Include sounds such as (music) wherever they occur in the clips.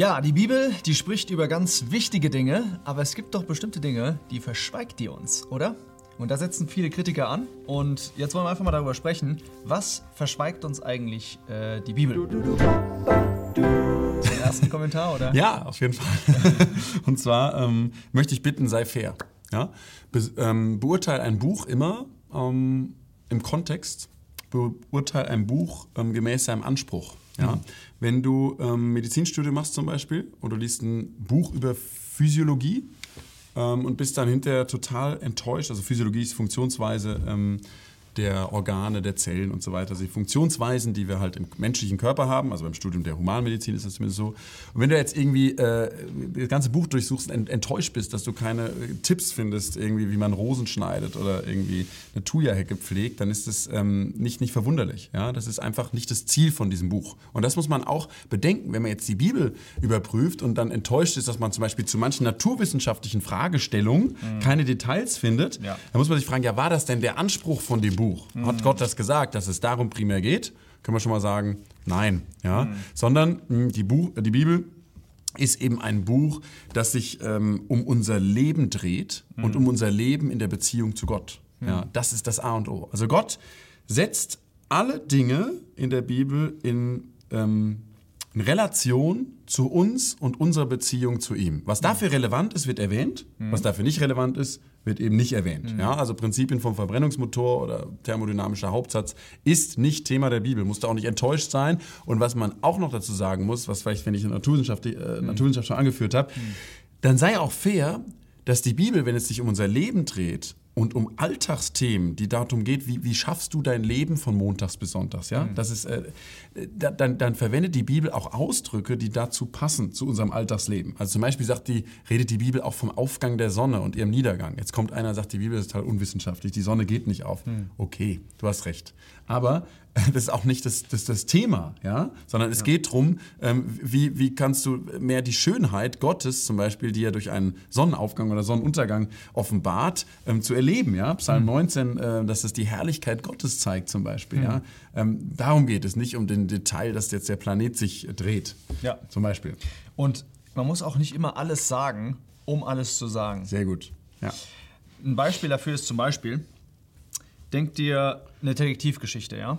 Ja, die Bibel, die spricht über ganz wichtige Dinge, aber es gibt doch bestimmte Dinge, die verschweigt die uns, oder? Und da setzen viele Kritiker an. Und jetzt wollen wir einfach mal darüber sprechen, was verschweigt uns eigentlich äh, die Bibel? Den ersten Kommentar, oder? Ja, auf jeden Fall. (laughs) Und zwar ähm, möchte ich bitten, sei fair. Ja? Be ähm, beurteile ein Buch immer ähm, im Kontext, beurteile ein Buch ähm, gemäß seinem Anspruch. Ja? Mhm. Wenn du ähm, Medizinstudium machst zum Beispiel du liest ein Buch über Physiologie ähm, und bist dann hinterher total enttäuscht, also Physiologie ist Funktionsweise ähm, der Organe, der Zellen und so weiter, also die Funktionsweisen, die wir halt im menschlichen Körper haben, also beim Studium der Humanmedizin ist das zumindest so. Und wenn du jetzt irgendwie äh, das ganze Buch durchsuchst und enttäuscht bist, dass du keine äh, Tipps findest, irgendwie wie man Rosen schneidet oder irgendwie eine Thuja-Hecke pflegt, dann ist das ähm, nicht, nicht verwunderlich. Ja? Das ist einfach nicht das Ziel von diesem Buch. Und das muss man auch bedenken, wenn man jetzt die Bibel überprüft und dann enttäuscht ist, dass man zum Beispiel zu manchen naturwissenschaftlichen Fragestellungen mhm. keine Details findet, ja. dann muss man sich fragen, ja, war das denn der Anspruch von dem Buch? Mhm. Hat Gott das gesagt, dass es darum primär geht? Können wir schon mal sagen, nein. Ja? Mhm. Sondern hm, die, Buch, die Bibel ist eben ein Buch, das sich ähm, um unser Leben dreht mhm. und um unser Leben in der Beziehung zu Gott. Mhm. Ja, das ist das A und O. Also Gott setzt alle Dinge in der Bibel in, ähm, in Relation zu uns und unserer Beziehung zu ihm. Was dafür relevant ist, wird erwähnt. Mhm. Was dafür nicht relevant ist, wird eben nicht erwähnt. Mhm. Ja, also Prinzipien vom Verbrennungsmotor oder thermodynamischer Hauptsatz ist nicht Thema der Bibel, musste auch nicht enttäuscht sein. Und was man auch noch dazu sagen muss, was vielleicht, wenn ich in Naturwissenschaft, äh, mhm. Naturwissenschaft schon angeführt habe, mhm. dann sei auch fair, dass die Bibel, wenn es sich um unser Leben dreht, und um Alltagsthemen, die darum geht, wie, wie schaffst du dein Leben von montags bis sonntags, ja? Mhm. Das ist, äh, dann, dann verwendet die Bibel auch Ausdrücke, die dazu passen, zu unserem Alltagsleben. Also zum Beispiel sagt die, redet die Bibel auch vom Aufgang der Sonne und ihrem Niedergang. Jetzt kommt einer und sagt, die Bibel ist total unwissenschaftlich, die Sonne geht nicht auf. Mhm. Okay, du hast recht. Aber (laughs) das ist auch nicht das, das, das Thema, ja? sondern es ja. geht darum, ähm, wie, wie kannst du mehr die Schönheit Gottes, zum Beispiel, die er durch einen Sonnenaufgang oder Sonnenuntergang offenbart, ähm, zu erleben. Ja? Psalm mhm. 19, äh, dass es die Herrlichkeit Gottes zeigt zum Beispiel. Mhm. Ja? Ähm, darum geht es, nicht um den Detail, dass jetzt der Planet sich dreht, ja. zum Beispiel. Und man muss auch nicht immer alles sagen, um alles zu sagen. Sehr gut, ja. Ein Beispiel dafür ist zum Beispiel, denk dir eine Detektivgeschichte, ja?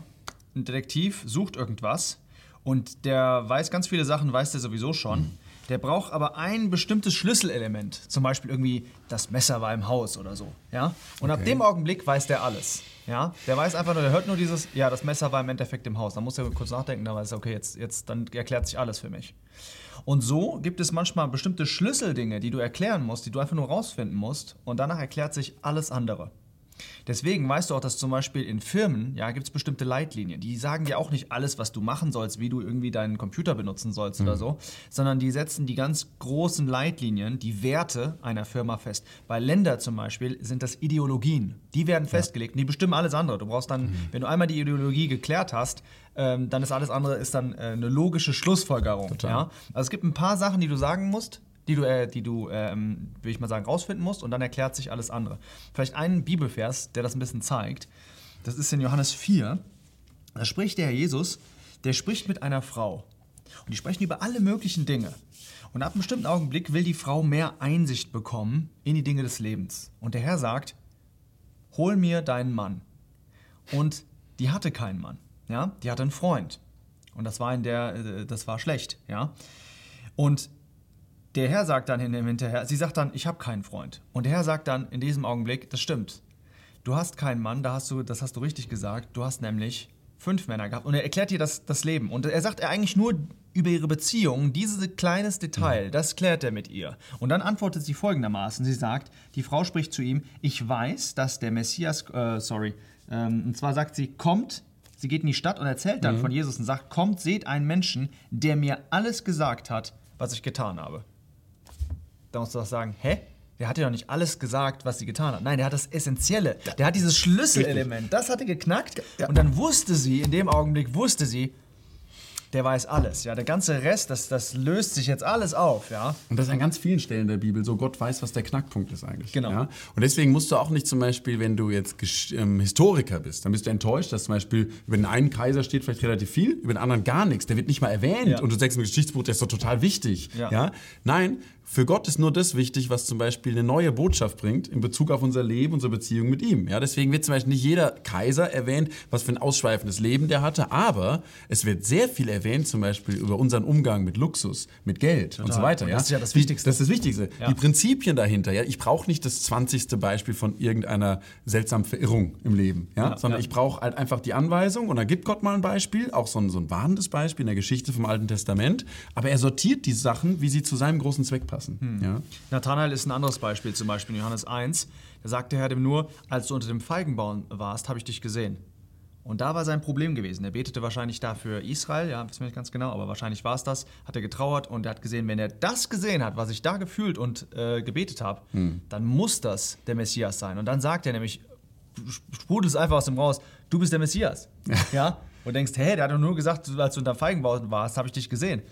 Ein Detektiv sucht irgendwas und der weiß ganz viele Sachen, weiß der sowieso schon. Mhm. Der braucht aber ein bestimmtes Schlüsselelement. Zum Beispiel irgendwie, das Messer war im Haus oder so. Ja? Und okay. ab dem Augenblick weiß der alles. Ja? Der weiß einfach nur, der hört nur dieses, ja, das Messer war im Endeffekt im Haus. Dann muss er kurz nachdenken, dann weiß er, okay, jetzt, jetzt dann erklärt sich alles für mich. Und so gibt es manchmal bestimmte Schlüsseldinge, die du erklären musst, die du einfach nur rausfinden musst. Und danach erklärt sich alles andere. Deswegen weißt du auch, dass zum Beispiel in Firmen, ja, gibt es bestimmte Leitlinien. Die sagen dir auch nicht alles, was du machen sollst, wie du irgendwie deinen Computer benutzen sollst mhm. oder so, sondern die setzen die ganz großen Leitlinien, die Werte einer Firma fest. Bei Ländern zum Beispiel sind das Ideologien. Die werden festgelegt und die bestimmen alles andere. Du brauchst dann, mhm. wenn du einmal die Ideologie geklärt hast, ähm, dann ist alles andere ist dann äh, eine logische Schlussfolgerung. Ja? Also es gibt ein paar Sachen, die du sagen musst, die du, äh, die du ähm, will ich mal sagen, rausfinden musst und dann erklärt sich alles andere. Vielleicht einen Bibelvers, der das ein bisschen zeigt. Das ist in Johannes 4. Da spricht der Herr Jesus, der spricht mit einer Frau. Und die sprechen über alle möglichen Dinge. Und ab einem bestimmten Augenblick will die Frau mehr Einsicht bekommen in die Dinge des Lebens. Und der Herr sagt, hol mir deinen Mann. Und die hatte keinen Mann. Ja? Die hatte einen Freund. Und das war in der, äh, das war schlecht. Ja? Und der Herr sagt dann hinterher, sie sagt dann, ich habe keinen Freund. Und der Herr sagt dann in diesem Augenblick, das stimmt. Du hast keinen Mann, da hast du, das hast du richtig gesagt. Du hast nämlich fünf Männer gehabt. Und er erklärt dir das, das Leben. Und er sagt er eigentlich nur über ihre Beziehung, dieses kleines Detail, das klärt er mit ihr. Und dann antwortet sie folgendermaßen. Sie sagt, die Frau spricht zu ihm, ich weiß, dass der Messias, äh, sorry, ähm, und zwar sagt sie, kommt, sie geht in die Stadt und erzählt dann mhm. von Jesus und sagt, kommt, seht einen Menschen, der mir alles gesagt hat, was ich getan habe. Da musst du doch sagen, hä? Der hat ja noch nicht alles gesagt, was sie getan hat. Nein, der hat das Essentielle. Der hat dieses Schlüsselelement. Das hatte geknackt. Ja. Und dann wusste sie, in dem Augenblick wusste sie, der weiß alles. Ja, der ganze Rest, das, das löst sich jetzt alles auf. Ja. Und das ist an ganz vielen Stellen der Bibel so, Gott weiß, was der Knackpunkt ist eigentlich. Genau. Ja? Und deswegen musst du auch nicht zum Beispiel, wenn du jetzt ähm, Historiker bist, dann bist du enttäuscht, dass zum Beispiel über den einen Kaiser steht vielleicht relativ viel, über den anderen gar nichts. Der wird nicht mal erwähnt. Ja. Und du sagst im Geschichtsbuch, der ist doch total wichtig. Ja. Ja? Nein, für Gott ist nur das wichtig, was zum Beispiel eine neue Botschaft bringt in Bezug auf unser Leben, unsere Beziehung mit ihm. Ja, deswegen wird zum Beispiel nicht jeder Kaiser erwähnt, was für ein ausschweifendes Leben der hatte, aber es wird sehr viel erwähnt, zum Beispiel über unseren Umgang mit Luxus, mit Geld und so weiter. Ja? das ist ja das Wichtigste. Das ist das Wichtigste. Ja. Die Prinzipien dahinter. Ja? Ich brauche nicht das 20. Beispiel von irgendeiner seltsamen Verirrung im Leben, ja? Ja, sondern ich brauche halt einfach die Anweisung und dann gibt Gott mal ein Beispiel, auch so ein, so ein warnendes Beispiel in der Geschichte vom Alten Testament, aber er sortiert die Sachen, wie sie zu seinem großen Zweck passen. Hm. Ja? Nathanael ist ein anderes Beispiel, zum Beispiel in Johannes 1. Da sagt der Herr dem nur, als du unter dem Feigenbaum warst, habe ich dich gesehen. Und da war sein Problem gewesen. Er betete wahrscheinlich da für Israel, ja, wissen wir nicht ganz genau, aber wahrscheinlich war es das. Hat er getrauert und er hat gesehen, wenn er das gesehen hat, was ich da gefühlt und äh, gebetet habe, dann muss das der Messias sein. Und dann sagt er nämlich, sprudelt es einfach aus dem raus, du bist der Messias. (laughs) ja? Und denkst, hey, der hat doch nur gesagt, als du unter dem Feigenbaum warst, habe ich dich gesehen.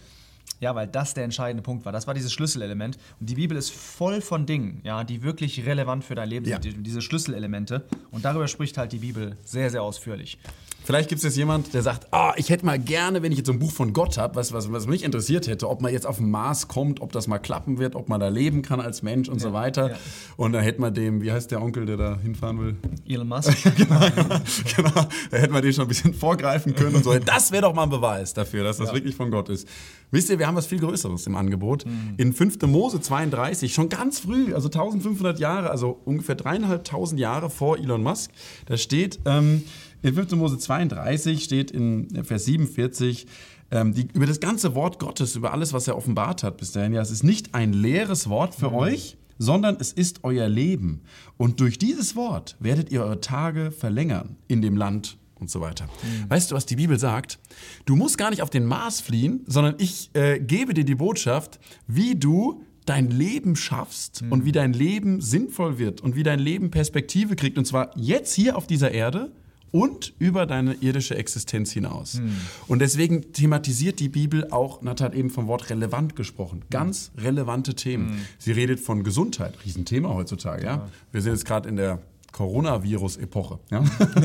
Ja, weil das der entscheidende Punkt war. Das war dieses Schlüsselelement. Und die Bibel ist voll von Dingen, ja, die wirklich relevant für dein Leben Ja. sind. Die- Diese Schlüsselelemente. Und darüber spricht halt die Bibel sehr, sehr ausführlich. Vielleicht gibt es jetzt jemand, der sagt, ah, ich hätte mal gerne, wenn ich jetzt so ein Buch von Gott habe, was, was, was mich interessiert hätte, ob man jetzt auf den Mars kommt, ob das mal klappen wird, ob man da leben kann als Mensch und so weiter. ja. Und dann hätte man dem, wie heißt der Onkel, der da hinfahren will? Elon Musk. (laughs) genau, da hätte man den schon ein bisschen vorgreifen können und so. Das wäre doch mal ein Beweis dafür, dass das Ja. wirklich von Gott ist. Wisst ihr, wir haben was viel Größeres im Angebot. In 5. Mose 32, schon ganz früh, also 1500 Jahre, also ungefähr dreieinhalbtausend Jahre vor Elon Musk, da steht, ähm, in 5. Mose 32 steht in Vers 47, ähm, die, über das ganze Wort Gottes, über alles, was er offenbart hat bis dahin. Ja, es ist nicht ein leeres Wort für euch, sondern es ist euer Leben. Und durch dieses Wort werdet ihr eure Tage verlängern in dem Land und so weiter. Weißt du, was die Bibel sagt? Du musst gar nicht auf den Mars fliehen, sondern ich äh, gebe dir die Botschaft, wie du dein Leben schaffst und wie dein Leben sinnvoll wird und wie dein Leben Perspektive kriegt. Und zwar jetzt hier auf dieser Erde und über deine irdische Existenz hinaus. Und deswegen thematisiert die Bibel auch, Nat hat eben vom Wort relevant gesprochen, ganz relevante Themen. Sie redet von Gesundheit, Riesenthema heutzutage. Ja? Wir sind jetzt gerade in der Coronavirus-Epoche. Ja?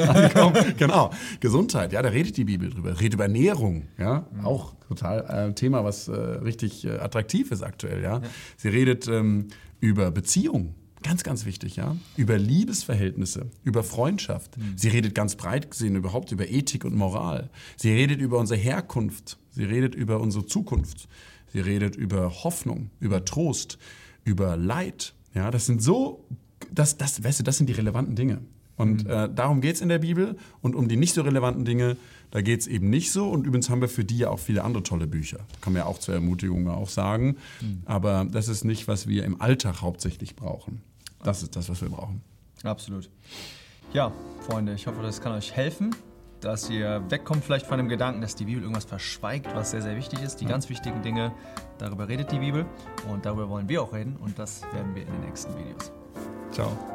Angekommen. (laughs) genau. Gesundheit, ja, da redet die Bibel drüber. Redet über Ernährung, ja, auch total äh, ein Thema, was äh, richtig äh, attraktiv ist aktuell, ja. Sie redet ähm, über Beziehung. Ganz, ganz wichtig, ja. Über Liebesverhältnisse, über Freundschaft. Sie redet ganz breit gesehen überhaupt über Ethik und Moral. Sie redet über unsere Herkunft. Sie redet über unsere Zukunft. Sie redet über Hoffnung, über Trost, über Leid. Ja, das sind so, das, das, weißt du, das sind die relevanten Dinge. Und äh, darum geht es in der Bibel. Und um die nicht so relevanten Dinge, da geht es eben nicht so. Und übrigens haben wir für die ja auch viele andere tolle Bücher. Kann man ja auch zur Ermutigung auch sagen. Aber das ist nicht, was wir im Alltag hauptsächlich brauchen. Das ist das, was wir brauchen. Absolut. Ja, Freunde, ich hoffe, das kann euch helfen, dass ihr wegkommt vielleicht von dem Gedanken, dass die Bibel irgendwas verschweigt, was sehr, sehr wichtig ist. Die ganz wichtigen Dinge, darüber redet die Bibel und darüber wollen wir auch reden und das werden wir in den nächsten Videos. Ciao.